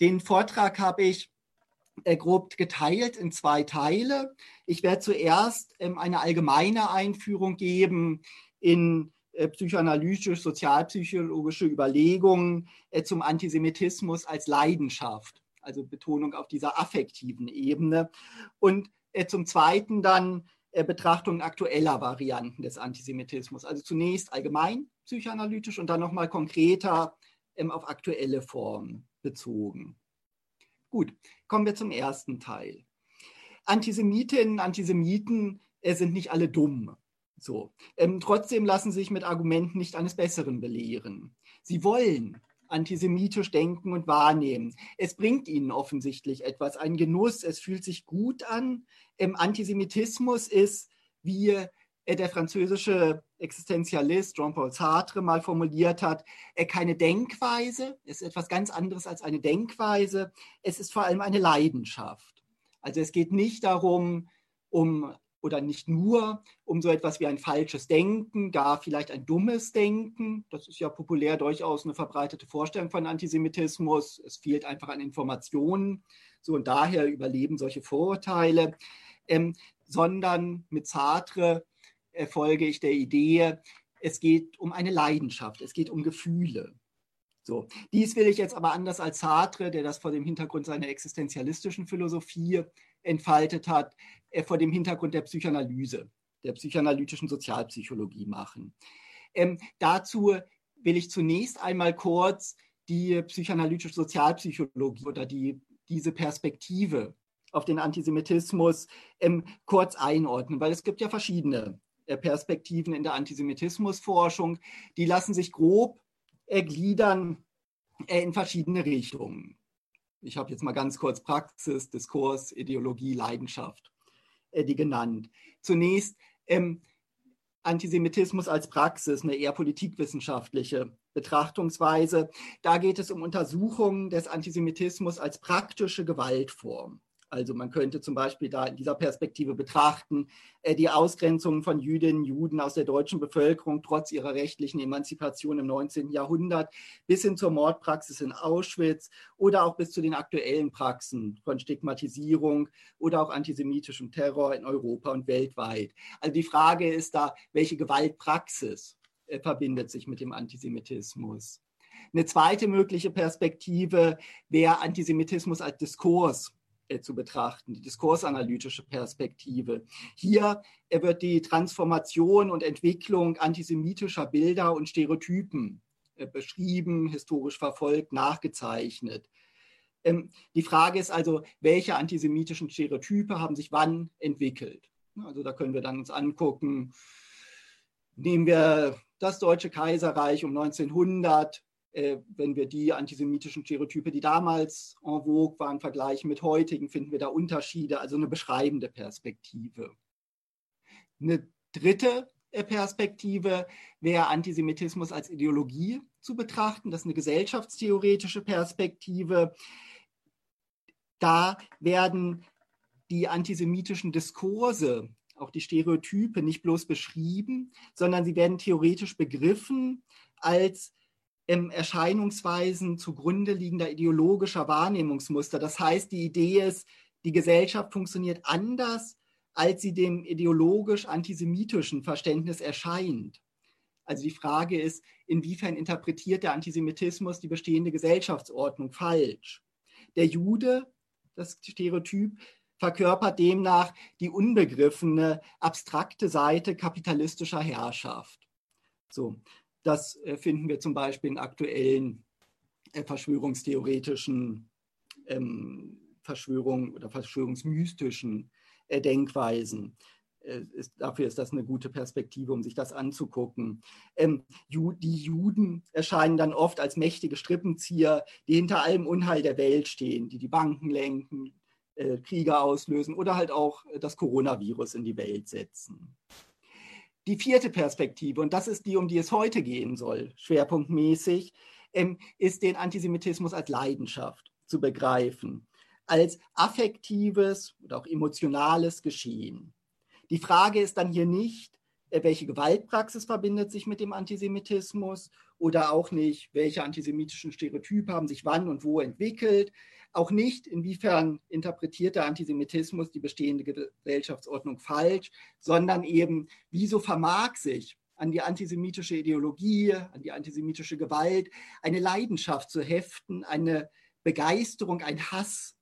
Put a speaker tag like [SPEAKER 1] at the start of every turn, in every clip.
[SPEAKER 1] den Vortrag habe ich äh, grob geteilt in zwei Teile. Ich werde zuerst ähm, eine allgemeine Einführung geben in äh, psychoanalytisch-sozialpsychologische Überlegungen äh, zum Antisemitismus als Leidenschaft, also Betonung auf dieser affektiven Ebene. Und zum Zweiten dann Betrachtung aktueller Varianten des Antisemitismus. Also zunächst allgemein psychoanalytisch und dann nochmal konkreter ähm, auf aktuelle Formen bezogen. Gut, kommen wir zum ersten Teil. Antisemitinnen, Antisemiten sind nicht alle dumm. So. Ähm, trotzdem lassen sie sich mit Argumenten nicht eines Besseren belehren. Sie wollen antisemitisch denken und wahrnehmen. Es bringt ihnen offensichtlich etwas, einen Genuss, es fühlt sich gut an. Ähm, Antisemitismus ist, wie äh, der französische Existenzialist Jean-Paul Sartre mal formuliert hat, äh, keine Denkweise, ist etwas ganz anderes als eine Denkweise, es ist vor allem eine Leidenschaft. Also es geht nicht darum, um oder nicht nur um so etwas wie ein falsches Denken, gar vielleicht ein dummes Denken. Das ist ja populär durchaus eine verbreitete Vorstellung von Antisemitismus. Es fehlt einfach an Informationen. So und daher überleben solche Vorurteile. Ähm, sondern mit Sartre äh, folge ich der Idee, es geht um eine Leidenschaft, es geht um Gefühle. So, dies will ich jetzt aber anders als Sartre, der das vor dem Hintergrund seiner existenzialistischen Philosophie entfaltet hat, äh, vor dem Hintergrund der Psychoanalyse, der psychoanalytischen Sozialpsychologie machen. Ähm, dazu will ich zunächst einmal kurz die psychoanalytische Sozialpsychologie oder die, diese Perspektive auf den Antisemitismus ähm, kurz einordnen, weil es gibt ja verschiedene äh, Perspektiven in der Antisemitismusforschung. Die lassen sich grob ergliedern äh, in verschiedene Richtungen. Ich habe jetzt mal ganz kurz Praxis, Diskurs, Ideologie, Leidenschaft äh, die genannt. Zunächst ähm, Antisemitismus als Praxis, eine eher politikwissenschaftliche Betrachtungsweise. Da geht es um Untersuchungen des Antisemitismus als praktische Gewaltform. Also man könnte zum Beispiel da in dieser Perspektive betrachten, äh, die Ausgrenzung von Jüdinnen und Juden aus der deutschen Bevölkerung trotz ihrer rechtlichen Emanzipation im 19. Jahrhundert bis hin zur Mordpraxis in Auschwitz oder auch bis zu den aktuellen Praxen von Stigmatisierung oder auch antisemitischem Terror in Europa und weltweit. Also die Frage ist da, welche Gewaltpraxis äh, verbindet sich mit dem Antisemitismus? Eine zweite mögliche Perspektive wäre Antisemitismus als Diskurs zu betrachten, die diskursanalytische Perspektive. Hier äh, wird die Transformation und Entwicklung antisemitischer Bilder und Stereotypen äh, beschrieben, historisch verfolgt, nachgezeichnet. Ähm, die Frage ist also, welche antisemitischen Stereotype haben sich wann entwickelt? Also da können wir dann uns angucken, nehmen wir das Deutsche Kaiserreich um 1900, äh, wenn wir die antisemitischen Stereotype, die damals en vogue waren, vergleichen mit heutigen, finden wir da Unterschiede, also eine beschreibende Perspektive. Eine dritte äh, Perspektive wäre Antisemitismus als Ideologie zu betrachten. Das ist eine gesellschaftstheoretische Perspektive. Da werden die antisemitischen Diskurse, auch die Stereotype, nicht bloß beschrieben, sondern sie werden theoretisch begriffen als ähm, Erscheinungsweisen zugrunde liegender ideologischer Wahrnehmungsmuster. Das heißt, die Idee ist, die Gesellschaft funktioniert anders, als sie dem ideologisch antisemitischen Verständnis erscheint. Also die Frage ist, inwiefern interpretiert der Antisemitismus die bestehende Gesellschaftsordnung falsch? Der Jude, das Stereotyp, verkörpert demnach die unbegriffene, abstrakte Seite kapitalistischer Herrschaft. So, das äh, finden wir zum Beispiel in aktuellen äh, verschwörungstheoretischen ähm, Verschwörungen oder verschwörungsmystischen äh, Denkweisen. Ist, dafür ist das eine gute Perspektive, um sich das anzugucken. Ähm, Ju, die Juden erscheinen dann oft als mächtige Strippenzieher, die hinter allem Unheil der Welt stehen, die die Banken lenken, äh, Kriege auslösen oder halt auch das Coronavirus in die Welt setzen. Die vierte Perspektive, und das ist die, um die es heute gehen soll, schwerpunktmäßig, ähm, ist den Antisemitismus als Leidenschaft zu begreifen, als affektives oder auch emotionales Geschehen. Die Frage ist dann hier nicht, äh, welche Gewaltpraxis verbindet sich mit dem Antisemitismus oder auch nicht, welche antisemitischen Stereotype haben sich wann und wo entwickelt, auch nicht, inwiefern interpretiert der Antisemitismus die bestehende Gesellschaftsordnung falsch, sondern eben, wieso vermag sich an die antisemitische Ideologie, an die antisemitische Gewalt eine Leidenschaft zu heften, eine Begeisterung, ein Hass.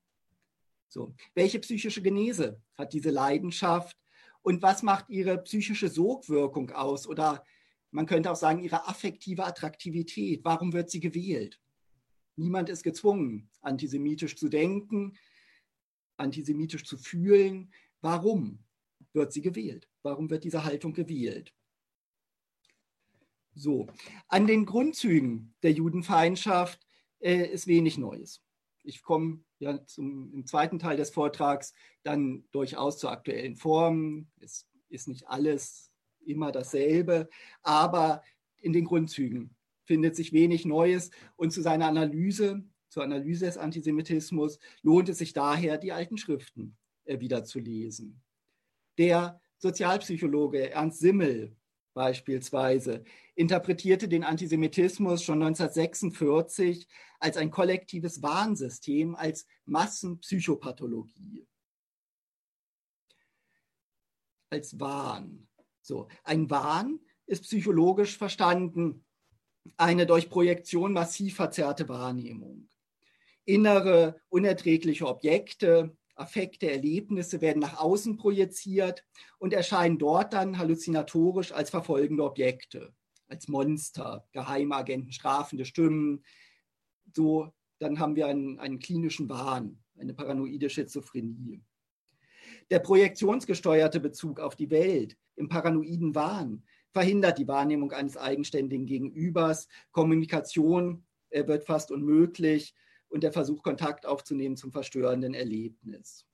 [SPEAKER 1] So. Welche psychische Genese hat diese Leidenschaft und was macht ihre psychische Sogwirkung aus oder man könnte auch sagen, ihre affektive Attraktivität? Warum wird sie gewählt? Niemand ist gezwungen, antisemitisch zu denken, antisemitisch zu fühlen. Warum wird sie gewählt? Warum wird diese Haltung gewählt? So, an den Grundzügen der Judenfeindschaft äh, ist wenig Neues. Ich komme ja zum, im zweiten Teil des Vortrags dann durchaus zur aktuellen Form. Es ist nicht alles immer dasselbe, aber in den Grundzügen findet sich wenig Neues. Und zu seiner Analyse, zur Analyse des Antisemitismus, lohnt es sich daher, die alten Schriften äh, wieder zu lesen. Der Sozialpsychologe Ernst Simmel beispielsweise interpretierte den Antisemitismus schon 1946 als ein kollektives Warnsystem, als Massenpsychopathologie. Als Wahn. So, ein Wahn ist psychologisch verstanden eine durch Projektion massiv verzerrte Wahrnehmung. Innere, unerträgliche Objekte, Affekte, Erlebnisse werden nach außen projiziert und erscheinen dort dann halluzinatorisch als verfolgende Objekte, als Monster, Geheimagenten, strafende Stimmen. So, dann haben wir einen, einen klinischen Wahn, eine paranoide Schizophrenie. Der projektionsgesteuerte Bezug auf die Welt im paranoiden Wahn verhindert die Wahrnehmung eines eigenständigen Gegenübers. Kommunikation äh, wird fast unmöglich und der Versuch, Kontakt aufzunehmen zum verstörenden Erlebnis.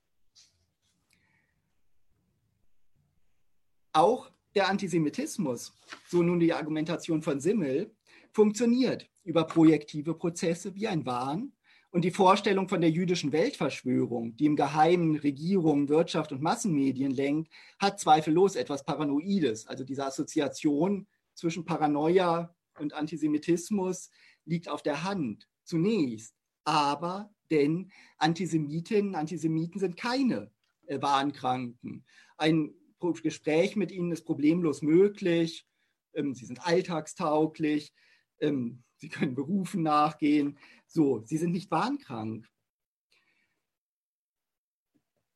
[SPEAKER 1] Auch der Antisemitismus, so nun die Argumentation von Simmel, funktioniert über projektive Prozesse wie ein Wahn und die Vorstellung von der jüdischen Weltverschwörung, die im Geheimen Regierung, Wirtschaft und Massenmedien lenkt, hat zweifellos etwas Paranoides. Also diese Assoziation zwischen Paranoia und Antisemitismus liegt auf der Hand zunächst. Aber denn Antisemitinnen, Antisemiten sind keine äh, Wahnkranken. Ein Gespräch mit ihnen ist problemlos möglich. Ähm, sie sind alltagstauglich. Ähm, sie können Berufen nachgehen. So, sie sind nicht wahnkrank.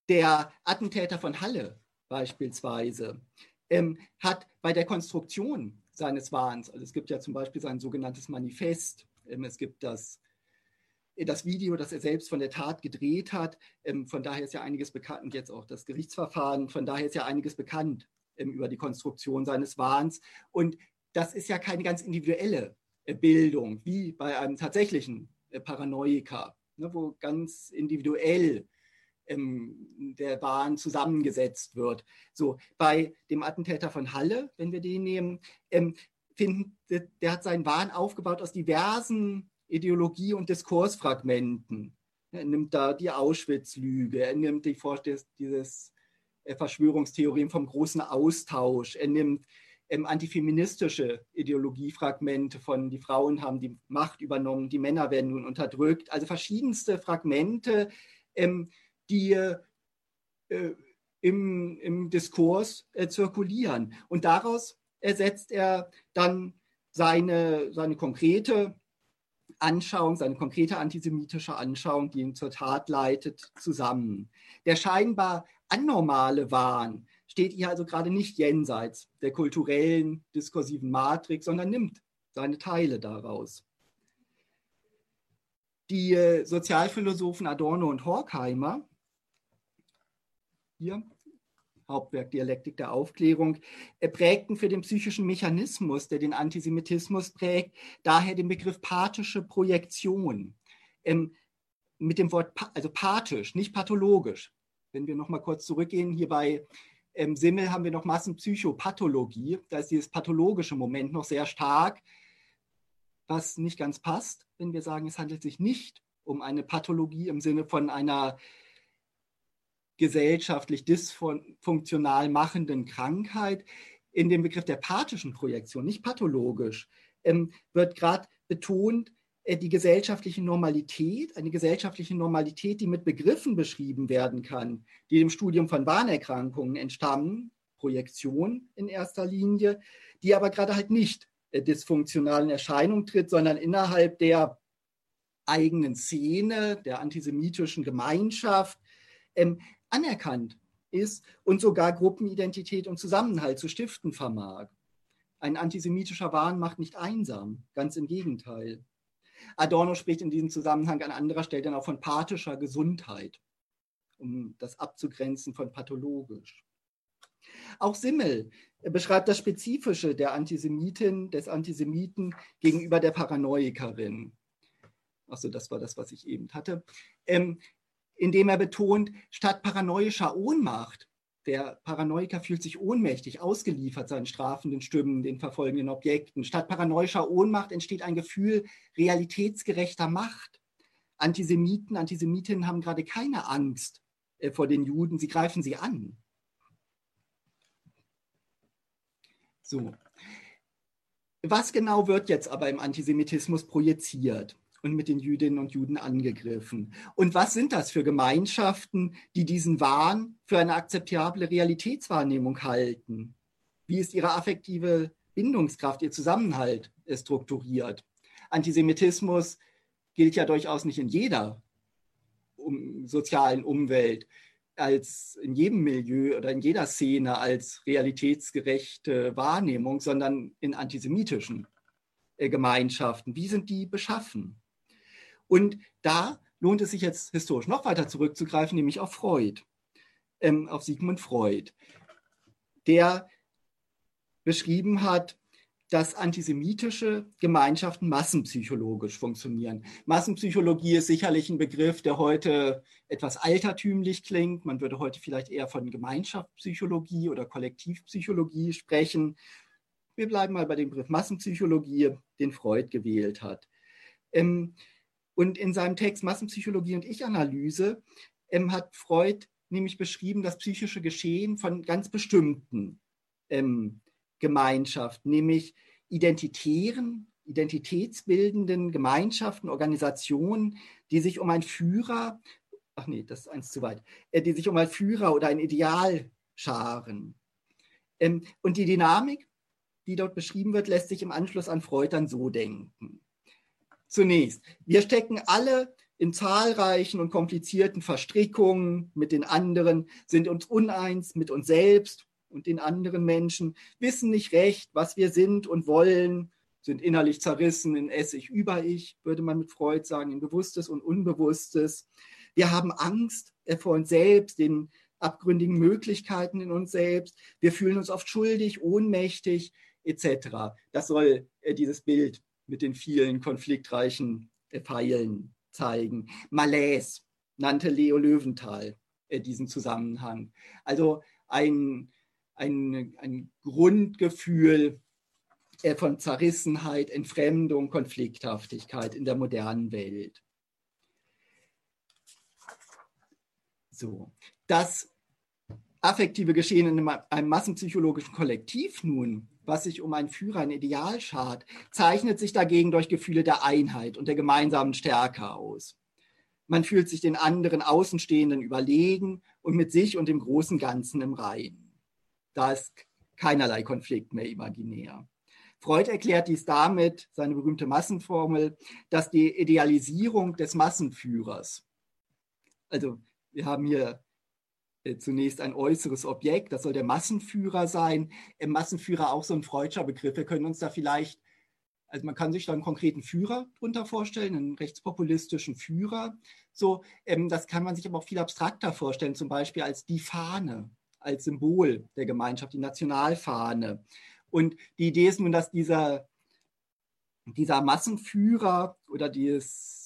[SPEAKER 1] Der Attentäter von Halle beispielsweise ähm, hat bei der Konstruktion seines Wahns, also es gibt ja zum Beispiel sein sogenanntes Manifest, ähm, es gibt das, äh, das Video, das er selbst von der Tat gedreht hat, ähm, von daher ist ja einiges bekannt, und jetzt auch das Gerichtsverfahren, von daher ist ja einiges bekannt ähm, über die Konstruktion seines Wahns. Und das ist ja keine ganz individuelle Bildung, wie bei einem tatsächlichen äh, Paranoiker, ne, wo ganz individuell ähm, der Wahn zusammengesetzt wird. So, bei dem Attentäter von Halle, wenn wir den nehmen, ähm, finden, der hat seinen Wahn aufgebaut aus diversen Ideologie- und Diskursfragmenten. Er nimmt da die Auschwitz-Lüge, er nimmt die, dieses äh, Verschwörungstheorien vom großen Austausch, er nimmt ähm, antifeministische Ideologiefragmente von die Frauen haben die Macht übernommen, die Männer werden nun unterdrückt. Also verschiedenste Fragmente, ähm, die äh, im, im Diskurs äh, zirkulieren. Und daraus ersetzt er dann seine, seine konkrete Anschauung, seine konkrete antisemitische Anschauung, die ihn zur Tat leitet, zusammen. Der scheinbar anormale Wahn, steht hier also gerade nicht jenseits der kulturellen, diskursiven Matrix, sondern nimmt seine Teile daraus. Die äh, Sozialphilosophen Adorno und Horkheimer, hier Hauptwerk Dialektik der Aufklärung, äh, prägten für den psychischen Mechanismus, der den Antisemitismus prägt, daher den Begriff pathische Projektion. Ähm, mit dem Wort, also pathisch, nicht pathologisch. Wenn wir nochmal kurz zurückgehen, hier bei im Simmel haben wir noch Massenpsychopathologie. Da ist dieses pathologische Moment noch sehr stark, was nicht ganz passt, wenn wir sagen, es handelt sich nicht um eine Pathologie im Sinne von einer gesellschaftlich dysfunktional machenden Krankheit. In dem Begriff der pathischen Projektion, nicht pathologisch, ähm, wird gerade betont, die gesellschaftliche Normalität, eine gesellschaftliche Normalität, die mit Begriffen beschrieben werden kann, die dem Studium von Warnerkrankungen entstammen, Projektion in erster Linie, die aber gerade halt nicht äh, dysfunktionalen Erscheinung tritt, sondern innerhalb der eigenen Szene, der antisemitischen Gemeinschaft ähm, anerkannt ist und sogar Gruppenidentität und Zusammenhalt zu stiften vermag. Ein antisemitischer Wahn macht nicht einsam, ganz im Gegenteil. Adorno spricht in diesem Zusammenhang an anderer Stelle dann auch von pathischer Gesundheit, um das abzugrenzen von pathologisch. Auch Simmel beschreibt das Spezifische der Antisemitin, des Antisemiten gegenüber der Paranoikerin. Achso, das war das, was ich eben hatte. Ähm, indem er betont, statt paranoischer Ohnmacht, der Paranoiker fühlt sich ohnmächtig, ausgeliefert seinen strafenden Stimmen, den verfolgenden Objekten. Statt paranoischer Ohnmacht entsteht ein Gefühl realitätsgerechter Macht. Antisemiten, Antisemitinnen haben gerade keine Angst äh, vor den Juden, sie greifen sie an. So. Was genau wird jetzt aber im Antisemitismus projiziert? Und mit den Jüdinnen und Juden angegriffen. Und was sind das für Gemeinschaften, die diesen Wahn für eine akzeptable Realitätswahrnehmung halten? Wie ist ihre affektive Bindungskraft, ihr Zusammenhalt strukturiert? Antisemitismus gilt ja durchaus nicht in jeder um, sozialen Umwelt als in jedem Milieu oder in jeder Szene als realitätsgerechte Wahrnehmung, sondern in antisemitischen äh, Gemeinschaften. Wie sind die beschaffen? Und da lohnt es sich jetzt historisch noch weiter zurückzugreifen, nämlich auf Freud, ähm, auf Sigmund Freud, der beschrieben hat, dass antisemitische Gemeinschaften massenpsychologisch funktionieren. Massenpsychologie ist sicherlich ein Begriff, der heute etwas altertümlich klingt. Man würde heute vielleicht eher von Gemeinschaftspsychologie oder Kollektivpsychologie sprechen. Wir bleiben mal bei dem Begriff Massenpsychologie, den Freud gewählt hat. Ähm, und in seinem Text Massenpsychologie und Ich-Analyse ähm, hat Freud nämlich beschrieben, das psychische Geschehen von ganz bestimmten ähm, Gemeinschaften, nämlich identitären, identitätsbildenden Gemeinschaften, Organisationen, die sich um einen Führer, ach nee, das ist eins zu weit, äh, die sich um einen Führer oder ein Ideal scharen. Ähm, und die Dynamik, die dort beschrieben wird, lässt sich im Anschluss an Freud dann so denken. Zunächst, wir stecken alle in zahlreichen und komplizierten Verstrickungen mit den anderen, sind uns uneins mit uns selbst und den anderen Menschen, wissen nicht recht, was wir sind und wollen, sind innerlich zerrissen in Essig über Ich, würde man mit Freud sagen, in Bewusstes und Unbewusstes. Wir haben Angst vor uns selbst, den abgründigen Möglichkeiten in uns selbst. Wir fühlen uns oft schuldig, ohnmächtig etc. Das soll äh, dieses Bild mit den vielen konfliktreichen Pfeilen zeigen. Malaise nannte Leo Löwenthal äh, diesen Zusammenhang. Also ein, ein, ein Grundgefühl äh, von Zerrissenheit, Entfremdung, Konflikthaftigkeit in der modernen Welt. So, das affektive Geschehen in einem massenpsychologischen Kollektiv nun was sich um einen Führer, ein Ideal schart, zeichnet sich dagegen durch Gefühle der Einheit und der gemeinsamen Stärke aus. Man fühlt sich den anderen Außenstehenden überlegen und mit sich und dem großen Ganzen im Reinen. Da ist keinerlei Konflikt mehr imaginär. Freud erklärt dies damit, seine berühmte Massenformel, dass die Idealisierung des Massenführers, also wir haben hier zunächst ein äußeres Objekt, das soll der Massenführer sein. Im Massenführer auch so ein freudscher Begriff. Wir können uns da vielleicht, also man kann sich da einen konkreten Führer drunter vorstellen, einen rechtspopulistischen Führer. So, ähm, das kann man sich aber auch viel abstrakter vorstellen, zum Beispiel als die Fahne, als Symbol der Gemeinschaft, die Nationalfahne. Und die Idee ist nun, dass dieser, dieser Massenführer oder dieses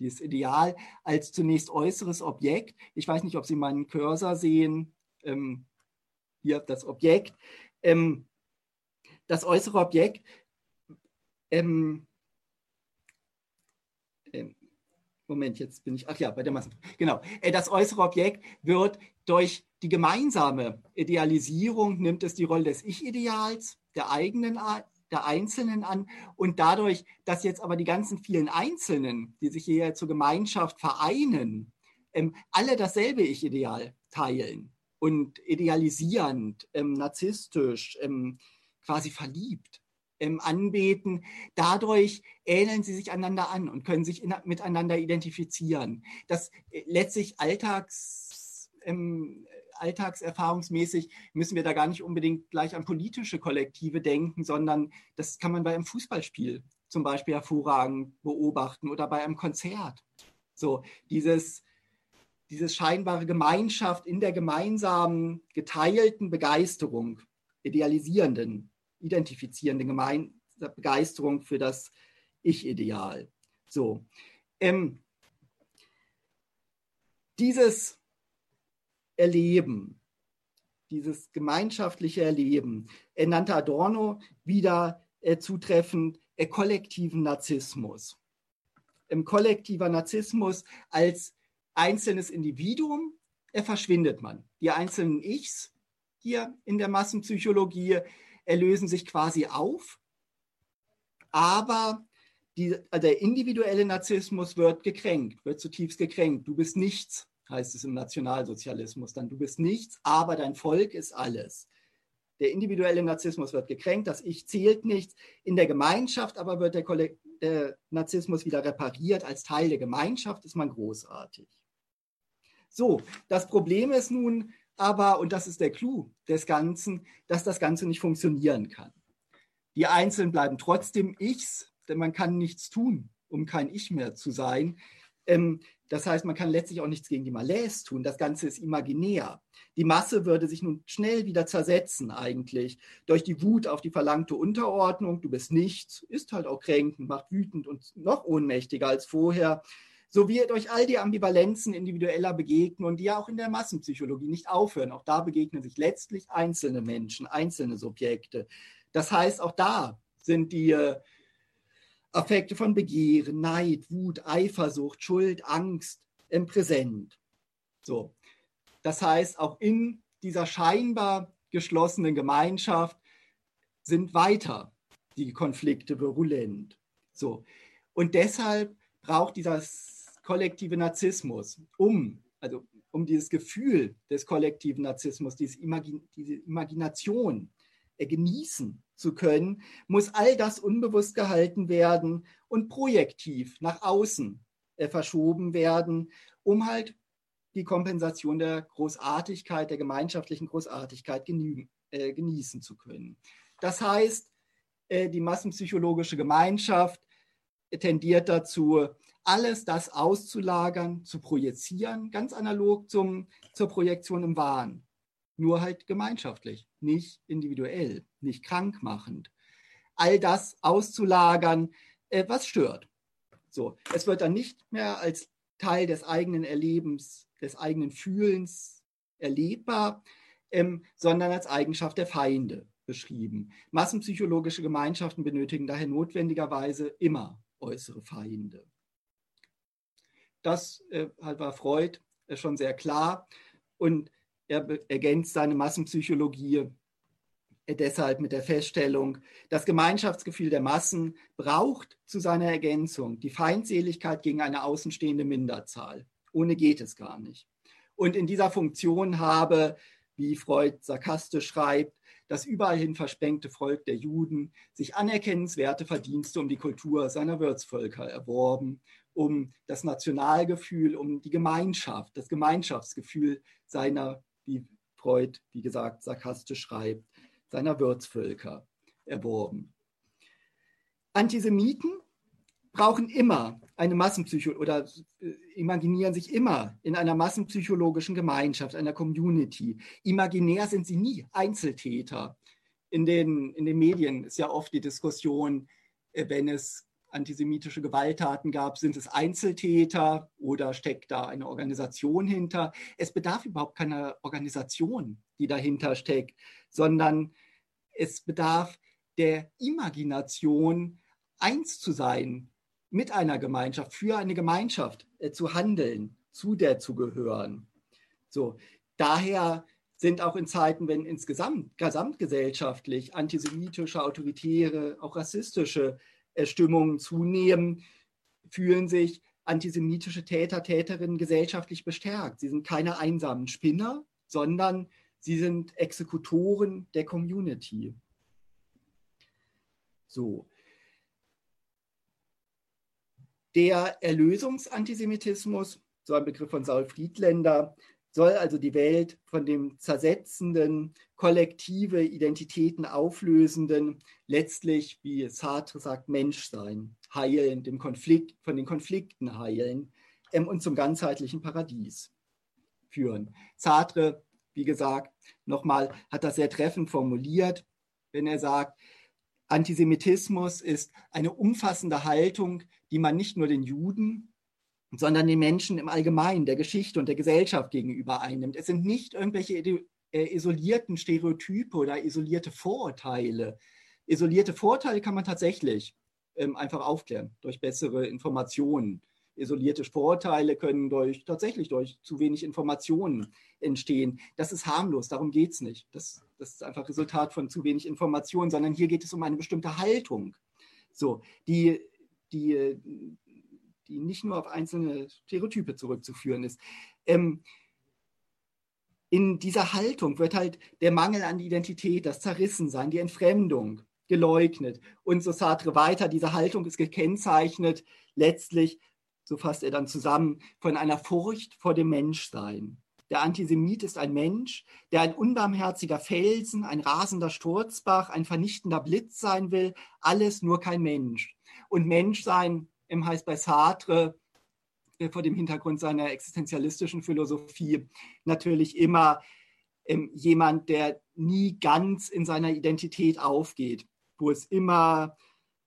[SPEAKER 1] dieses Ideal als zunächst äußeres Objekt. Ich weiß nicht, ob Sie meinen Cursor sehen. Ähm, hier das Objekt. Ähm, das äußere Objekt ähm, ähm Moment, jetzt bin ich, ach ja, bei der Massen. Genau. Äh, das äußere Objekt wird durch die gemeinsame Idealisierung, nimmt es die Rolle des Ich-Ideals, der eigenen der Einzelnen an. Und dadurch, dass jetzt aber die ganzen vielen Einzelnen, die sich hier zur Gemeinschaft vereinen, ähm, alle dasselbe Ich-Ideal teilen und idealisierend, ähm, narzisstisch, ähm, quasi verliebt ähm, anbeten. Dadurch ähneln sie sich einander an und können sich in, miteinander identifizieren. Das äh, letztlich Alltags, ähm, alltagserfahrungsmäßig müssen wir da gar nicht unbedingt gleich an politische Kollektive denken, sondern das kann man bei einem Fußballspiel zum Beispiel hervorragend beobachten oder bei einem Konzert. So dieses, dieses scheinbare Gemeinschaft in der gemeinsamen, geteilten Begeisterung, idealisierenden, identifizierenden Gemein Begeisterung für das Ich-Ideal. So. Ähm, dieses Erleben, dieses gemeinschaftliche Erleben, er nannte Adorno wieder äh, zutreffend äh, kollektiven Narzissmus. Im kollektiver Narzissmus als einzelnes Individuum er verschwindet man. Die einzelnen Ichs hier in der Massenpsychologie erlösen sich quasi auf, aber die, der individuelle Narzissmus wird gekränkt, wird zutiefst gekränkt. Du bist nichts heißt es im Nationalsozialismus dann. Du bist nichts, aber dein Volk ist alles. Der individuelle Narzissmus wird gekränkt, das Ich zählt nichts. In der Gemeinschaft aber wird der, der Narzissmus wieder repariert. Als Teil der Gemeinschaft ist man großartig. So, das Problem ist nun aber, und das ist der Clou des Ganzen, dass das Ganze nicht funktionieren kann. Die Einzelnen bleiben trotzdem Ichs, denn man kann nichts tun, um kein Ich mehr zu sein. Ähm, das heißt, man kann letztlich auch nichts gegen die Malaise tun. Das Ganze ist imaginär. Die Masse würde sich nun schnell wieder zersetzen eigentlich durch die Wut auf die verlangte Unterordnung. Du bist nichts, ist halt auch kränkend, macht wütend und noch ohnmächtiger als vorher. Sowie durch all die Ambivalenzen individueller Begegnungen, die ja auch in der Massenpsychologie nicht aufhören. Auch da begegnen sich letztlich einzelne Menschen, einzelne Subjekte. Das heißt, auch da sind die äh, Affekte von Begehren, Neid, Wut, Eifersucht, Schuld, Angst im Präsent. So. Das heißt, auch in dieser scheinbar geschlossenen Gemeinschaft sind weiter die Konflikte virulent. So. Und deshalb braucht dieser kollektive Narzissmus, um, also um dieses Gefühl des kollektiven Narzissmus, diese, Imagin diese Imagination äh, genießen zu können, muss all das unbewusst gehalten werden und projektiv nach außen äh, verschoben werden, um halt die Kompensation der Großartigkeit, der gemeinschaftlichen Großartigkeit genügen, äh, genießen zu können. Das heißt, äh, die massenpsychologische Gemeinschaft tendiert dazu, alles das auszulagern, zu projizieren, ganz analog zum, zur Projektion im Wahn nur halt gemeinschaftlich, nicht individuell, nicht krankmachend. All das auszulagern, äh, was stört. So, es wird dann nicht mehr als Teil des eigenen Erlebens, des eigenen Fühlens erlebbar, ähm, sondern als Eigenschaft der Feinde beschrieben. Massenpsychologische Gemeinschaften benötigen daher notwendigerweise immer äußere Feinde. Das äh, war Freud äh, schon sehr klar. Und er ergänzt seine Massenpsychologie deshalb mit der Feststellung, das Gemeinschaftsgefühl der Massen braucht zu seiner Ergänzung die Feindseligkeit gegen eine außenstehende Minderzahl. Ohne geht es gar nicht. Und in dieser Funktion habe, wie Freud sarkastisch schreibt, das überall hin versprengte Volk der Juden sich anerkennenswerte Verdienste um die Kultur seiner Wirtsvölker erworben, um das Nationalgefühl, um die Gemeinschaft, das Gemeinschaftsgefühl seiner wie Freud, wie gesagt, sarkastisch schreibt, seiner Wirtsvölker erworben. Antisemiten brauchen immer eine Massenpsychologie oder äh, imaginieren sich immer in einer massenpsychologischen Gemeinschaft, einer Community. Imaginär sind sie nie Einzeltäter. In den, in den Medien ist ja oft die Diskussion, äh, wenn es antisemitische Gewalttaten gab, sind es Einzeltäter oder steckt da eine Organisation hinter? Es bedarf überhaupt keiner Organisation, die dahinter steckt, sondern es bedarf der Imagination, eins zu sein mit einer Gemeinschaft, für eine Gemeinschaft äh, zu handeln, zu der zu gehören. So, daher sind auch in Zeiten, wenn insgesamt gesamtgesellschaftlich antisemitische, autoritäre, auch rassistische Stimmungen zunehmen, fühlen sich antisemitische Täter, Täterinnen gesellschaftlich bestärkt. Sie sind keine einsamen Spinner, sondern sie sind Exekutoren der Community. So. Der Erlösungsantisemitismus, so ein Begriff von Saul Friedländer, soll also die Welt von dem zersetzenden, kollektive Identitäten auflösenden, letztlich, wie Sartre sagt, Menschsein, heilen, dem Konflikt, von den Konflikten heilen ähm, und zum ganzheitlichen Paradies führen. Sartre, wie gesagt, nochmal, hat das sehr treffend formuliert, wenn er sagt, Antisemitismus ist eine umfassende Haltung, die man nicht nur den Juden, sondern den Menschen im Allgemeinen, der Geschichte und der Gesellschaft gegenüber einnimmt. Es sind nicht irgendwelche äh, isolierten Stereotype oder isolierte Vorurteile. Isolierte Vorurteile kann man tatsächlich ähm, einfach aufklären durch bessere Informationen. Isolierte Vorurteile können durch, tatsächlich durch zu wenig Informationen entstehen. Das ist harmlos, darum geht es nicht. Das, das ist einfach Resultat von zu wenig Informationen, sondern hier geht es um eine bestimmte Haltung, so, die, die, die nicht nur auf einzelne Stereotype zurückzuführen ist. Ähm, in dieser Haltung wird halt der Mangel an Identität, das Zerrissensein, die Entfremdung geleugnet. Und so Sartre weiter, diese Haltung ist gekennzeichnet letztlich, so fasst er dann zusammen, von einer Furcht vor dem Menschsein. Der Antisemit ist ein Mensch, der ein unbarmherziger Felsen, ein rasender Sturzbach, ein vernichtender Blitz sein will, alles nur kein Mensch. Und Menschsein heißt bei Sartre äh, vor dem Hintergrund seiner existenzialistischen Philosophie natürlich immer ähm, jemand, der nie ganz in seiner Identität aufgeht, wo es immer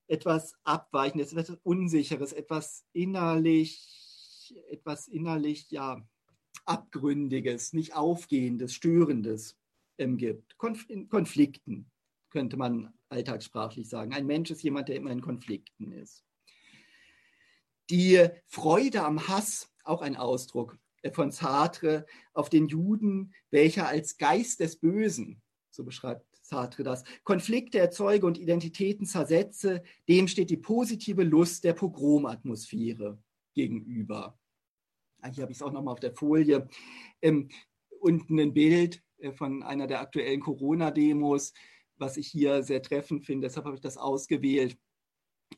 [SPEAKER 1] etwas Abweichendes, etwas Unsicheres, etwas innerlich, etwas innerlich, ja, Abgründiges, nicht Aufgehendes, Störendes ähm, gibt. Konf in Konflikten könnte man alltagssprachlich sagen. Ein Mensch ist jemand, der immer in Konflikten ist. Die Freude am Hass, auch ein Ausdruck äh, von Sartre, auf den Juden, welcher als Geist des Bösen, so beschreibt Sartre das, Konflikte erzeuge und Identitäten zersetze, dem steht die positive Lust der Pogromatmosphäre gegenüber. Ah, hier habe ich es auch nochmal auf der Folie. Ähm, unten ein Bild äh, von einer der aktuellen Corona-Demos, was ich hier sehr treffend finde, deshalb habe ich das ausgewählt,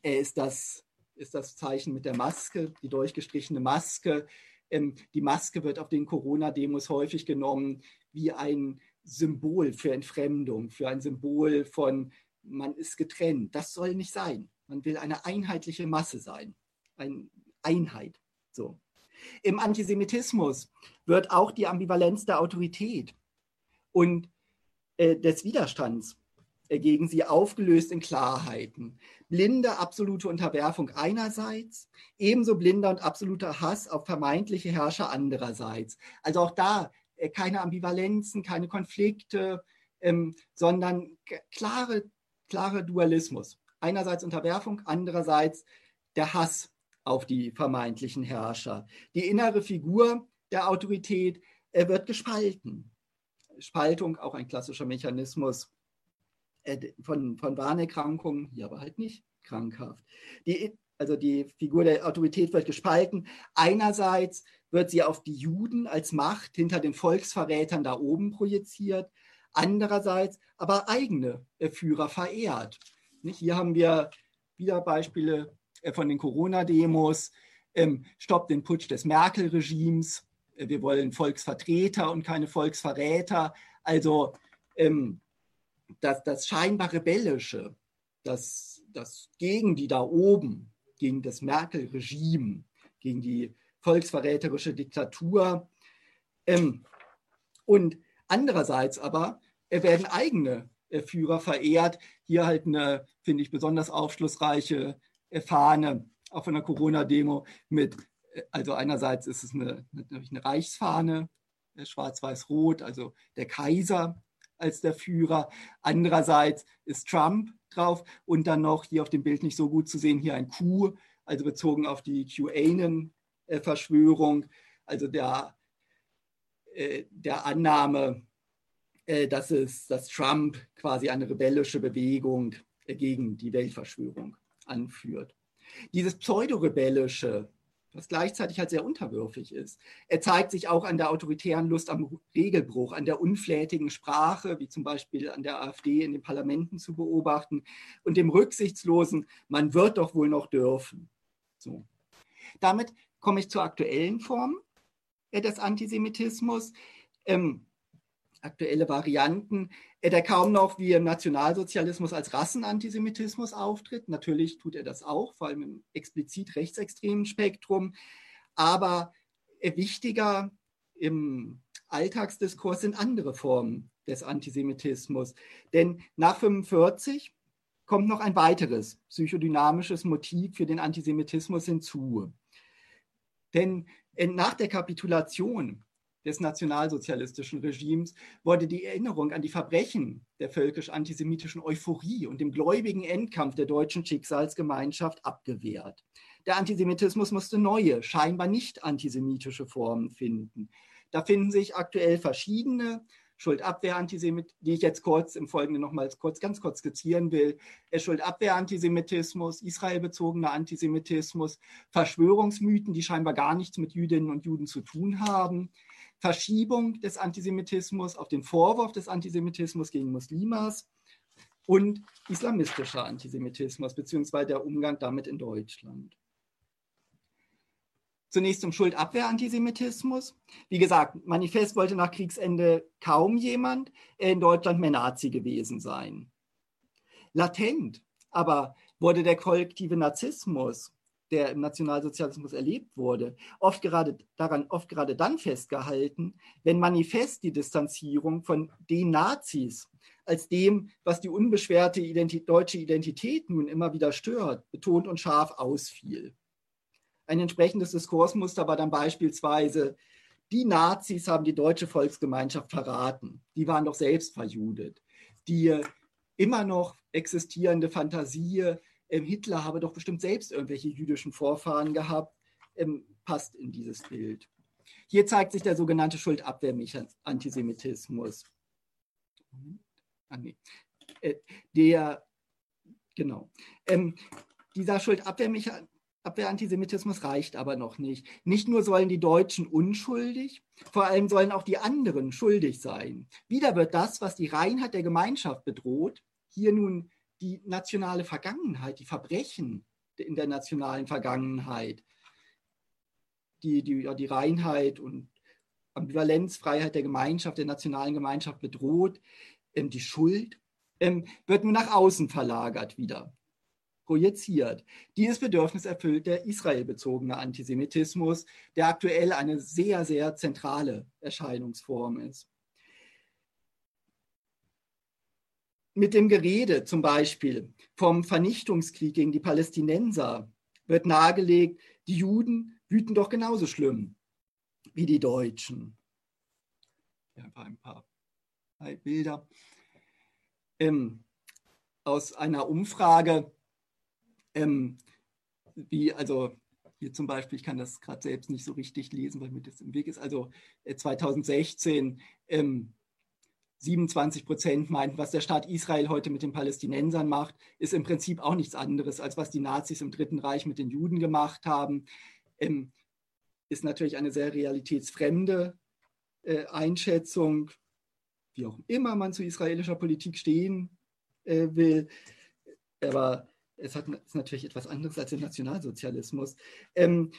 [SPEAKER 1] äh, ist das ist das Zeichen mit der Maske, die durchgestrichene Maske. Ähm, die Maske wird auf den Corona-Demos häufig genommen wie ein Symbol für Entfremdung, für ein Symbol von, man ist getrennt. Das soll nicht sein. Man will eine einheitliche Masse sein. Eine Einheit. So. Im Antisemitismus wird auch die Ambivalenz der Autorität und äh, des Widerstands gegen sie aufgelöst in Klarheiten. Blinde absolute Unterwerfung einerseits, ebenso blinder und absoluter Hass auf vermeintliche Herrscher andererseits. Also auch da äh, keine Ambivalenzen, keine Konflikte, ähm, sondern klare, klare Dualismus. Einerseits Unterwerfung, andererseits der Hass auf die vermeintlichen Herrscher. Die innere Figur der Autorität äh, wird gespalten. Spaltung, auch ein klassischer Mechanismus äh, von, von Warnerkrankungen, hier aber halt nicht krankhaft. Die, also die Figur der Autorität wird gespalten. Einerseits wird sie auf die Juden als Macht hinter den Volksverrätern da oben projiziert, andererseits aber eigene äh, Führer verehrt. Hier haben wir wieder Beispiele äh, von den Corona-Demos. Ähm, Stopp den Putsch des Merkel-Regimes. Wir wollen Volksvertreter und keine Volksverräter. Also ähm, das, das scheinbar Rebellische, das, das gegen die da oben, gegen das Merkel-Regime, gegen die volksverräterische Diktatur. Ähm, und andererseits aber werden eigene äh, Führer verehrt. Hier halt eine, finde ich, besonders aufschlussreiche äh, Fahne auf einer Corona-Demo mit, äh, also einerseits ist es eine, eine Reichsfahne, schwarz-weiß-rot, also der Kaiser als der Führer. Andererseits ist Trump drauf und dann noch hier auf dem Bild nicht so gut zu sehen, hier ein Q, also bezogen auf die QAnon-Verschwörung, also der, äh, der Annahme, äh, dass, es, dass Trump quasi eine rebellische Bewegung äh, gegen die Weltverschwörung anführt. Dieses pseudorebellische, was gleichzeitig halt sehr unterwürfig ist, er zeigt sich auch an der autoritären Lust am Regelbruch, an der unflätigen Sprache, wie zum Beispiel an der AfD in den Parlamenten zu beobachten, und dem rücksichtslosen, man wird doch wohl noch dürfen. So. Damit komme ich zur aktuellen Form äh, des Antisemitismus. Ähm, aktuelle Varianten, äh, der kaum noch wie im Nationalsozialismus als Rassenantisemitismus auftritt. Natürlich tut er das auch, vor allem im explizit rechtsextremen Spektrum. Aber äh, wichtiger im Alltagsdiskurs sind andere Formen des Antisemitismus. Denn nach 1945 kommt noch ein weiteres psychodynamisches Motiv für den Antisemitismus hinzu. Denn äh, nach der Kapitulation des nationalsozialistischen Regimes wurde die Erinnerung an die Verbrechen der völkisch-antisemitischen Euphorie und dem gläubigen Endkampf der deutschen Schicksalsgemeinschaft abgewehrt. Der Antisemitismus musste neue, scheinbar nicht antisemitische Formen finden. Da finden sich aktuell verschiedene Schuldabwehr-Antisemit, die ich jetzt kurz im Folgenden nochmals kurz, ganz kurz skizzieren will. Schuldabwehr-Antisemitismus, israelbezogener Antisemitismus, Verschwörungsmythen, die scheinbar gar nichts mit Jüdinnen und Juden zu tun haben, Verschiebung des Antisemitismus auf den Vorwurf des Antisemitismus gegen Muslimas und islamistischer Antisemitismus, beziehungsweise der Umgang damit in Deutschland. Zunächst zum Schuldabwehr-Antisemitismus. Wie gesagt, Manifest wollte nach Kriegsende kaum jemand in Deutschland mehr Nazi gewesen sein. Latent aber wurde der kollektive Narzissmus der im Nationalsozialismus erlebt wurde, oft gerade daran oft gerade dann festgehalten, wenn manifest die Distanzierung von den Nazis als dem, was die unbeschwerte Identität, deutsche Identität nun immer wieder stört, betont und scharf ausfiel. Ein entsprechendes Diskursmuster war dann beispielsweise, die Nazis haben die deutsche Volksgemeinschaft verraten. Die waren doch selbst verjudet. Die immer noch existierende Fantasie Hitler habe doch bestimmt selbst irgendwelche jüdischen Vorfahren gehabt, ähm, passt in dieses Bild. Hier zeigt sich der sogenannte Schuldabwehr-Antisemitismus. Ah, nee. äh, der, genau. Ähm, dieser Schuldabwehr-Antisemitismus reicht aber noch nicht. Nicht nur sollen die Deutschen unschuldig, vor allem sollen auch die anderen schuldig sein. Wieder wird das, was die Reinheit der Gemeinschaft bedroht, hier nun die nationale Vergangenheit, die Verbrechen in der nationalen Vergangenheit, die, die, ja, die Reinheit und Ambivalenzfreiheit der Gemeinschaft, der nationalen Gemeinschaft bedroht, ähm, die Schuld, ähm, wird nur nach außen verlagert wieder, projiziert. Dieses Bedürfnis erfüllt der israelbezogene Antisemitismus, der aktuell eine sehr, sehr zentrale Erscheinungsform ist. Mit dem Gerede zum Beispiel vom Vernichtungskrieg gegen die Palästinenser wird nahegelegt, die Juden wüten doch genauso schlimm wie die Deutschen. Ja, ein paar Bilder. Ähm, aus einer Umfrage, ähm, wie, also hier zum Beispiel, ich kann das gerade selbst nicht so richtig lesen, weil mir das im Weg ist, also 2016 äh, ähm, 27 Prozent meinten, was der Staat Israel heute mit den Palästinensern macht, ist im Prinzip auch nichts anderes, als was die Nazis im Dritten Reich mit den Juden gemacht haben. Ähm, ist natürlich eine sehr realitätsfremde äh, Einschätzung, wie auch immer man zu israelischer Politik stehen äh, will. Aber es hat, ist natürlich etwas anderes als der Nationalsozialismus. Ähm,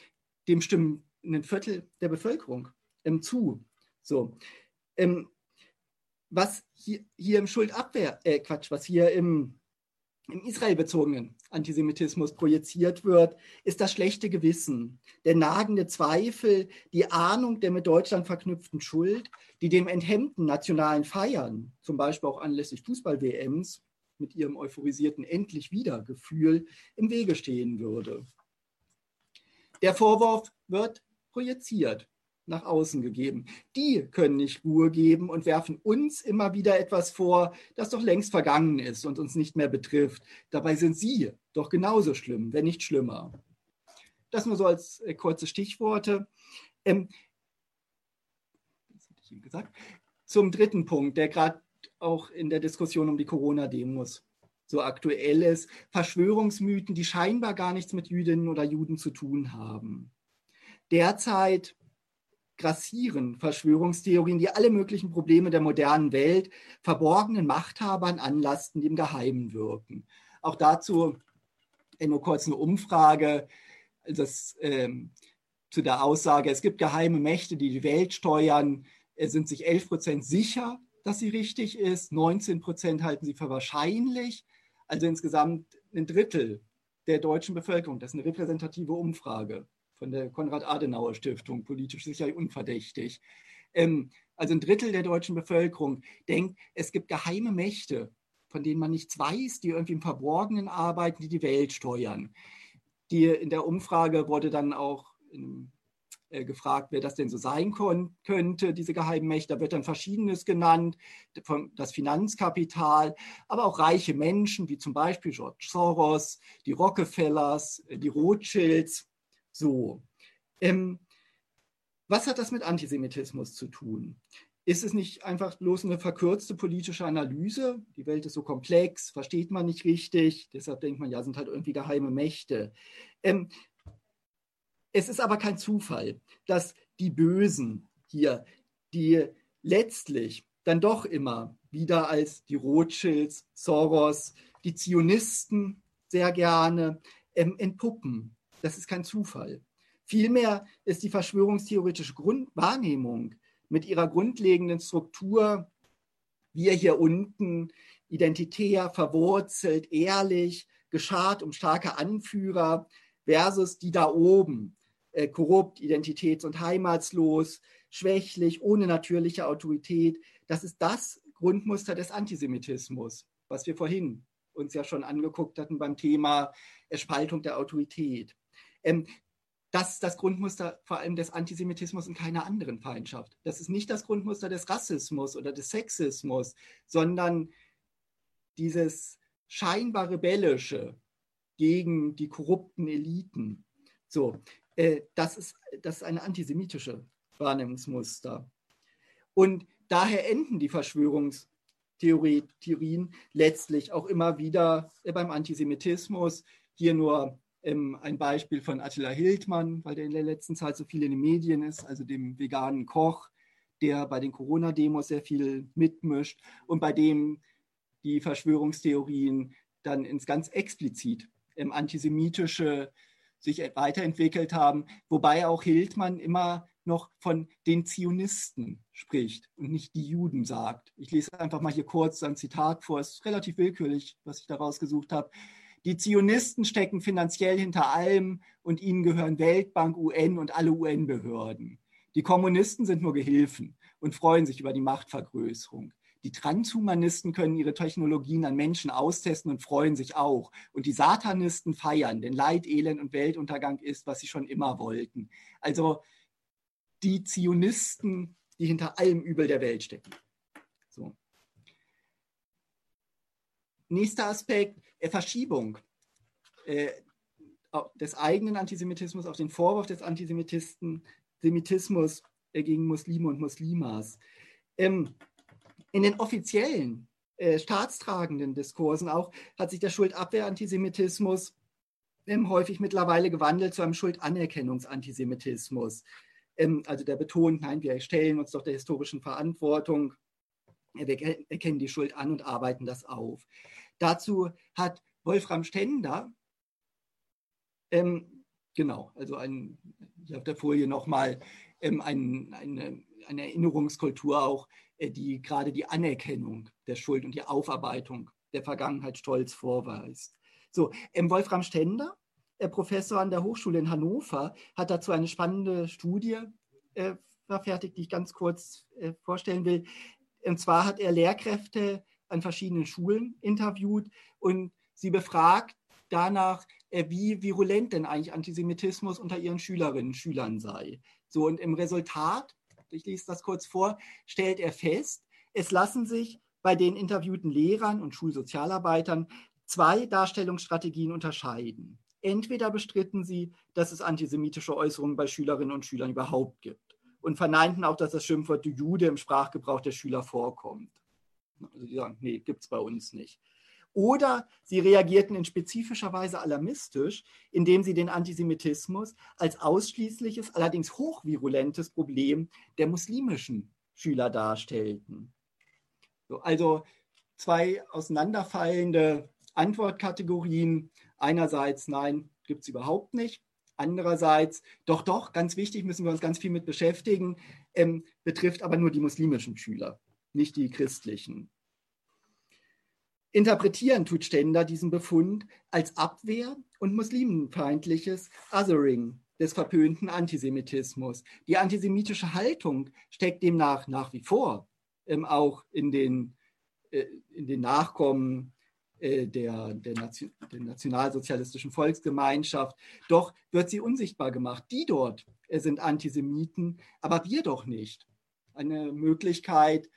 [SPEAKER 1] dem stimmen ein Viertel der Bevölkerung ähm, zu. So. Ähm, was hier, hier im Schuldabwehr, äh Quatsch, was hier im, im israelbezogenen Antisemitismus projiziert wird, ist das schlechte Gewissen, der nagende Zweifel, die Ahnung der mit Deutschland verknüpften Schuld, die dem enthemmten nationalen Feiern, zum Beispiel auch anlässlich Fußball-WMs, mit ihrem euphorisierten Endlich wieder Gefühl im Wege stehen würde. Der Vorwurf wird projiziert nach außen gegeben. Die können nicht Ruhe geben und werfen uns immer wieder etwas vor, das doch längst vergangen ist und uns nicht mehr betrifft. Dabei sind sie doch genauso schlimm, wenn nicht schlimmer. Das nur so als äh, kurze Stichworte. Ähm, zum dritten Punkt, der gerade auch in der Diskussion um die Corona-Demos so aktuell ist. Verschwörungsmythen, die scheinbar gar nichts mit Jüdinnen oder Juden zu tun haben. Derzeit grassieren Verschwörungstheorien, die alle möglichen Probleme der modernen Welt verborgenen Machthabern anlasten, die im Geheimen wirken. Auch dazu nur kurz eine Umfrage das, ähm, zu der Aussage, es gibt geheime Mächte, die die Welt steuern, äh, sind sich 11 Prozent sicher, dass sie richtig ist, 19 Prozent halten sie für wahrscheinlich, also insgesamt ein Drittel der deutschen Bevölkerung. Das ist eine repräsentative Umfrage von der Konrad-Adenauer-Stiftung, politisch sicher unverdächtig. Ähm, also ein Drittel der deutschen Bevölkerung denkt, es gibt geheime Mächte, von denen man nichts weiß, die irgendwie im Verborgenen arbeiten, die die Welt steuern. Die, in der Umfrage wurde dann auch in, äh, gefragt, wer das denn so sein könnte, diese geheimen Mächte. Da wird dann Verschiedenes genannt, das Finanzkapital, aber auch reiche Menschen, wie zum Beispiel George Soros, die Rockefellers, äh, die Rothschilds. So. Ähm, was hat das mit Antisemitismus zu tun? Ist es nicht einfach bloß eine verkürzte politische Analyse? Die Welt ist so komplex, versteht man nicht richtig, deshalb denkt man, ja, sind halt irgendwie geheime Mächte. Ähm, es ist aber kein Zufall, dass die Bösen hier, die letztlich dann doch immer wieder als die Rothschilds, Soros, die Zionisten sehr gerne ähm, entpuppen das ist kein Zufall. Vielmehr ist die verschwörungstheoretische Grundwahrnehmung mit ihrer grundlegenden Struktur, wir hier unten, identitär, verwurzelt, ehrlich, geschart um starke Anführer, versus die da oben, äh, korrupt, identitäts- und heimatslos, schwächlich, ohne natürliche Autorität. Das ist das Grundmuster des Antisemitismus, was wir vorhin uns ja schon angeguckt hatten beim Thema Spaltung der Autorität. Ähm, das ist das Grundmuster vor allem des Antisemitismus in keiner anderen Feindschaft. Das ist nicht das Grundmuster des Rassismus oder des Sexismus, sondern dieses scheinbar rebellische gegen die korrupten Eliten. So, äh, das, ist, das ist eine antisemitische Wahrnehmungsmuster. Und daher enden die Verschwörungstheorien letztlich auch immer wieder beim Antisemitismus. Hier nur ähm, ein Beispiel von Attila Hildmann, weil der in der letzten Zeit so viel in den Medien ist, also dem veganen Koch, der bei den Corona-Demos sehr viel mitmischt und bei dem die Verschwörungstheorien dann ins ganz explizit ähm, antisemitische sich weiterentwickelt haben, wobei auch Hildmann immer noch von den Zionisten spricht und nicht die Juden sagt. Ich lese einfach mal hier kurz ein Zitat vor, es ist relativ willkürlich, was ich da rausgesucht habe. Die Zionisten stecken finanziell hinter allem und ihnen gehören Weltbank, UN und alle UN-Behörden. Die Kommunisten sind nur Gehilfen und freuen sich über die Machtvergrößerung. Die Transhumanisten können ihre Technologien an Menschen austesten und freuen sich auch. Und die Satanisten feiern, denn Leid, Elend und Weltuntergang ist, was sie schon immer wollten. Also die Zionisten, die hinter allem Übel der Welt stecken. So. Nächster Aspekt, Verschiebung äh, des eigenen Antisemitismus auf den Vorwurf des Antisemitismus äh, gegen Muslime und Muslimas. Ähm, in den offiziellen äh, staatstragenden Diskursen auch hat sich der Schuldabwehr-Antisemitismus ähm, häufig mittlerweile gewandelt zu einem Schuldanerkennungsantisemitismus. Ähm, also der betont, nein, wir stellen uns doch der historischen Verantwortung, wir erkennen die Schuld an und arbeiten das auf. Dazu hat Wolfram Stender, ähm, genau, also ein, hier auf der Folie nochmal ähm, ein, eine, eine Erinnerungskultur auch, äh, die gerade die Anerkennung der Schuld und die Aufarbeitung der Vergangenheit stolz vorweist. So, ähm, Wolfram Stender, äh, Professor an der Hochschule in Hannover, hat dazu eine spannende Studie äh, verfertigt, die ich ganz kurz äh, vorstellen will. Und zwar hat er Lehrkräfte an verschiedenen Schulen interviewt und sie befragt danach, äh, wie virulent denn eigentlich Antisemitismus unter ihren Schülerinnen und Schülern sei. So, und im Resultat, ich lese das kurz vor, stellt er fest, es lassen sich bei den interviewten Lehrern und Schulsozialarbeitern zwei Darstellungsstrategien unterscheiden. Entweder bestritten sie, dass es antisemitische Äußerungen bei Schülerinnen und Schülern überhaupt gibt und verneinten auch, dass das Schimpfwort Jude im Sprachgebrauch der Schüler vorkommt. Also die sagen, nee, gibt es bei uns nicht. Oder sie reagierten in spezifischer Weise alarmistisch, indem sie den Antisemitismus als ausschließliches, allerdings hochvirulentes Problem der muslimischen Schüler darstellten. So, also zwei auseinanderfallende Antwortkategorien. Einerseits, nein, gibt es überhaupt nicht. Andererseits, doch, doch, ganz wichtig, müssen wir uns ganz viel mit beschäftigen, ähm, betrifft aber nur die muslimischen Schüler, nicht die christlichen. Interpretieren tut Stender diesen Befund als Abwehr und muslimenfeindliches Othering des verpönten Antisemitismus. Die antisemitische Haltung steckt demnach nach wie vor ähm, auch in den, äh, in den Nachkommen äh, der, der, Nation, der, nationalsozialistischen Volksgemeinschaft. Doch wird sie unsichtbar gemacht. Die dort äh, sind Antisemiten, aber wir doch nicht. Eine Möglichkeit,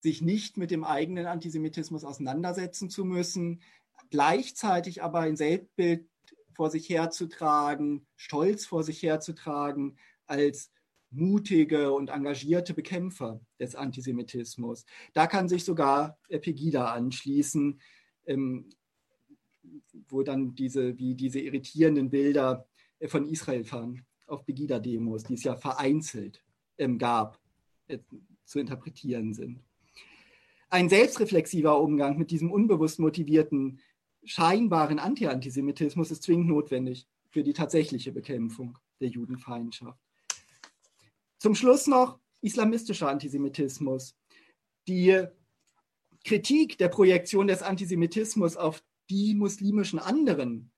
[SPEAKER 1] sich nicht mit dem eigenen Antisemitismus auseinandersetzen zu müssen, gleichzeitig aber ein Selbstbild vor sich herzutragen, Stolz vor sich herzutragen als mutige und engagierte Bekämpfer des Antisemitismus. Da kann sich sogar Pegida anschließen, ähm, wo dann diese, wie diese irritierenden Bilder äh, von Israel fahren auf Pegida-Demos, die es ja vereinzelt ähm, gab, äh, zu interpretieren sind. Ein selbstreflexiver Umgang mit diesem unbewusst motivierten, scheinbaren Anti-Antisemitismus ist zwingend notwendig für die tatsächliche Bekämpfung der Judenfeindschaft. Zum Schluss noch islamistischer Antisemitismus. Die Kritik der Projektion des Antisemitismus auf die muslimischen anderen,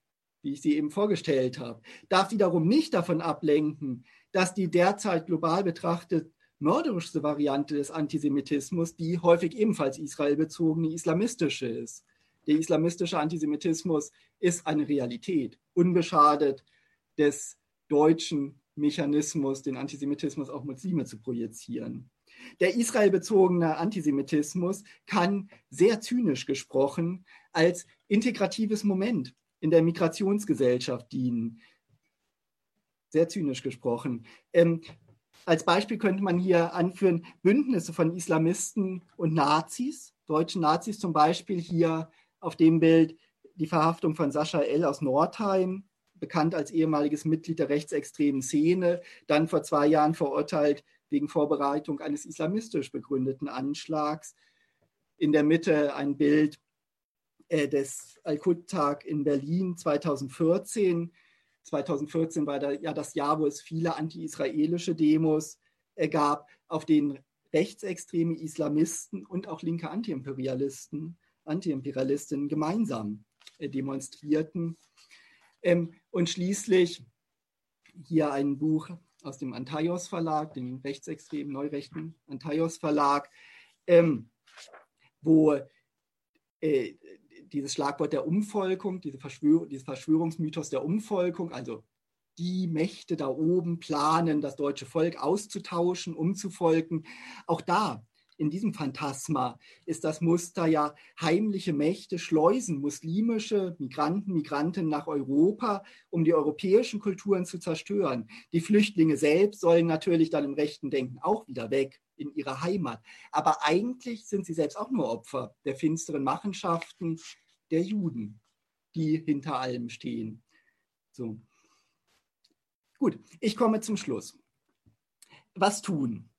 [SPEAKER 1] wie ich sie eben vorgestellt habe, darf wiederum nicht davon ablenken, dass die derzeit global betrachtet mörderischste Variante des Antisemitismus die häufig ebenfalls israelbezogene islamistische ist. Der islamistische Antisemitismus ist eine Realität, unbeschadet des deutschen Mechanismus, den Antisemitismus auf Muslime zu projizieren. Der israelbezogene Antisemitismus kann sehr zynisch gesprochen als integratives Moment in der Migrationsgesellschaft dienen. Sehr zynisch gesprochen. Ähm, als Beispiel könnte man hier anführen Bündnisse von Islamisten und Nazis, deutschen Nazis zum Beispiel hier auf dem Bild die Verhaftung von Sascha L. aus Nordheim, bekannt als ehemaliges Mitglied der rechtsextremen Szene, dann vor zwei Jahren verurteilt wegen Vorbereitung eines islamistisch begründeten Anschlags. In der Mitte ein Bild äh, des Al-Qud-Tag in Berlin 2014. 2014 war da, ja das Jahr, wo es viele anti-israelische Demos äh, gab, auf denen rechtsextreme Islamisten und auch linke Antiimperialisten, Antiimperialistinnen gemeinsam äh, demonstrierten. Ähm, und schließlich hier ein Buch aus dem Antaios Verlag, dem rechtsextremen neurechten Antaios Verlag, ähm, wo äh, dieses Schlagwort der Umvolkung, diese Verschwör dieses Verschwörungsmythos der Umvolkung, also die Mächte da oben planen, das deutsche Volk auszutauschen, umzuvolken, auch da in diesem Phantasma ist das Muster ja heimliche Mächte schleusen muslimische Migranten, Migranten nach Europa, um die europäischen Kulturen zu zerstören. Die Flüchtlinge selbst sollen natürlich dann im rechten Denken auch wieder weg in ihre Heimat. Aber eigentlich sind sie selbst auch nur Opfer der finsteren Machenschaften der Juden, die hinter allem stehen. So. Gut, ich komme zum Schluss. Was tun?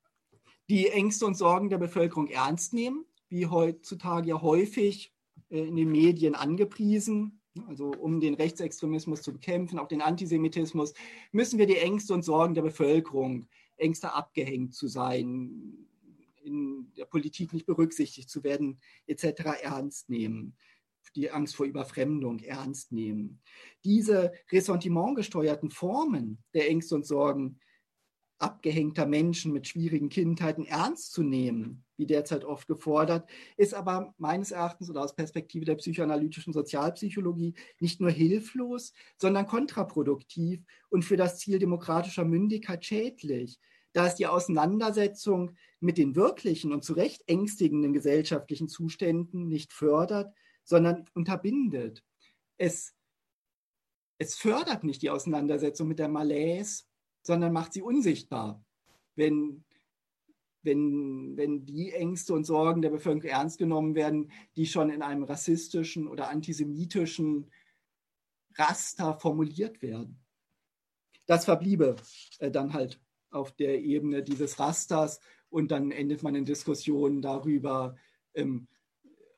[SPEAKER 1] Die Ängste und Sorgen der Bevölkerung ernst nehmen, wie heutzutage ja häufig äh, in den Medien angepriesen. Also um den Rechtsextremismus zu bekämpfen, auch den Antisemitismus, müssen wir die Ängste und Sorgen der Bevölkerung, Ängste abgehängt zu sein, in der Politik nicht berücksichtigt zu werden, etc. ernst nehmen die Angst vor Überfremdung ernst nehmen. Diese ressentimentgesteuerten Formen der Ängste und Sorgen abgehängter Menschen mit schwierigen Kindheiten ernst zu nehmen, wie derzeit oft gefordert, ist aber meines Erachtens oder aus Perspektive der psychoanalytischen Sozialpsychologie nicht nur hilflos, sondern kontraproduktiv und für das Ziel demokratischer Mündigkeit schädlich, da es die Auseinandersetzung mit den wirklichen und zu Recht ängstigenden gesellschaftlichen Zuständen nicht fördert, sondern unterbindet. Es, es fördert nicht die Auseinandersetzung mit der Malaise sondern macht sie unsichtbar. wenn, wenn, wenn die Ängste und Sorgen der Bevölkerung ernst genommen werden, die schon in einem rassistischen oder antisemitischen Raster formuliert werden. Das verbliebe äh, dann halt auf der Ebene dieses Rasters und dann endet man in Diskussionen darüber, ähm,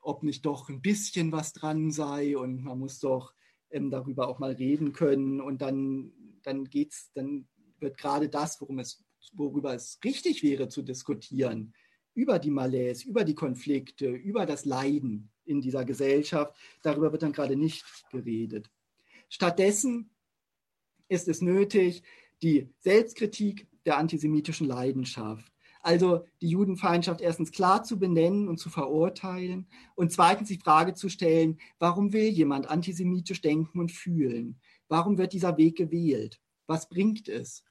[SPEAKER 1] ob nicht doch ein bisschen was dran sei und man muss doch ähm, darüber auch mal reden können und dann, dann geht's, dann wird gerade das, worum es, worüber es richtig wäre zu diskutieren, über die Malaise, über die Konflikte, über das Leiden in dieser Gesellschaft, darüber wird dann gerade nicht geredet. Stattdessen ist es nötig, die Selbstkritik der antisemitischen Leidenschaft, also die Judenfeindschaft erstens klar zu benennen und zu verurteilen und zweitens die Frage zu stellen, warum will jemand antisemitisch denken und fühlen? Warum wird dieser Weg gewählt? Was bringt es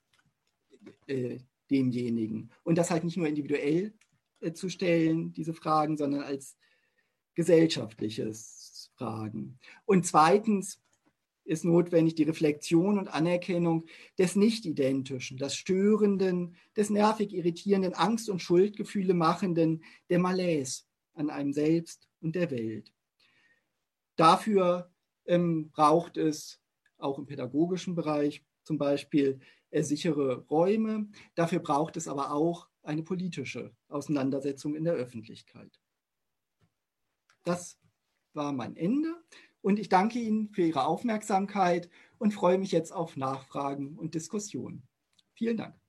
[SPEAKER 1] äh, demjenigen? Und das halt nicht nur individuell äh, zu stellen, diese Fragen, sondern als gesellschaftliches Fragen. Und zweitens ist notwendig die Reflexion und Anerkennung des Nicht-Identischen, des Störenden, des nervig irritierenden, Angst- und Schuldgefühle machenden, der Malaise an einem selbst und der Welt. Dafür ähm, braucht es auch im pädagogischen Bereich zum Beispiel sichere Räume. Dafür braucht es aber auch eine politische Auseinandersetzung in der Öffentlichkeit. Das war mein Ende. Und ich danke Ihnen für Ihre Aufmerksamkeit und freue mich jetzt auf Nachfragen und Diskussionen. Vielen Dank.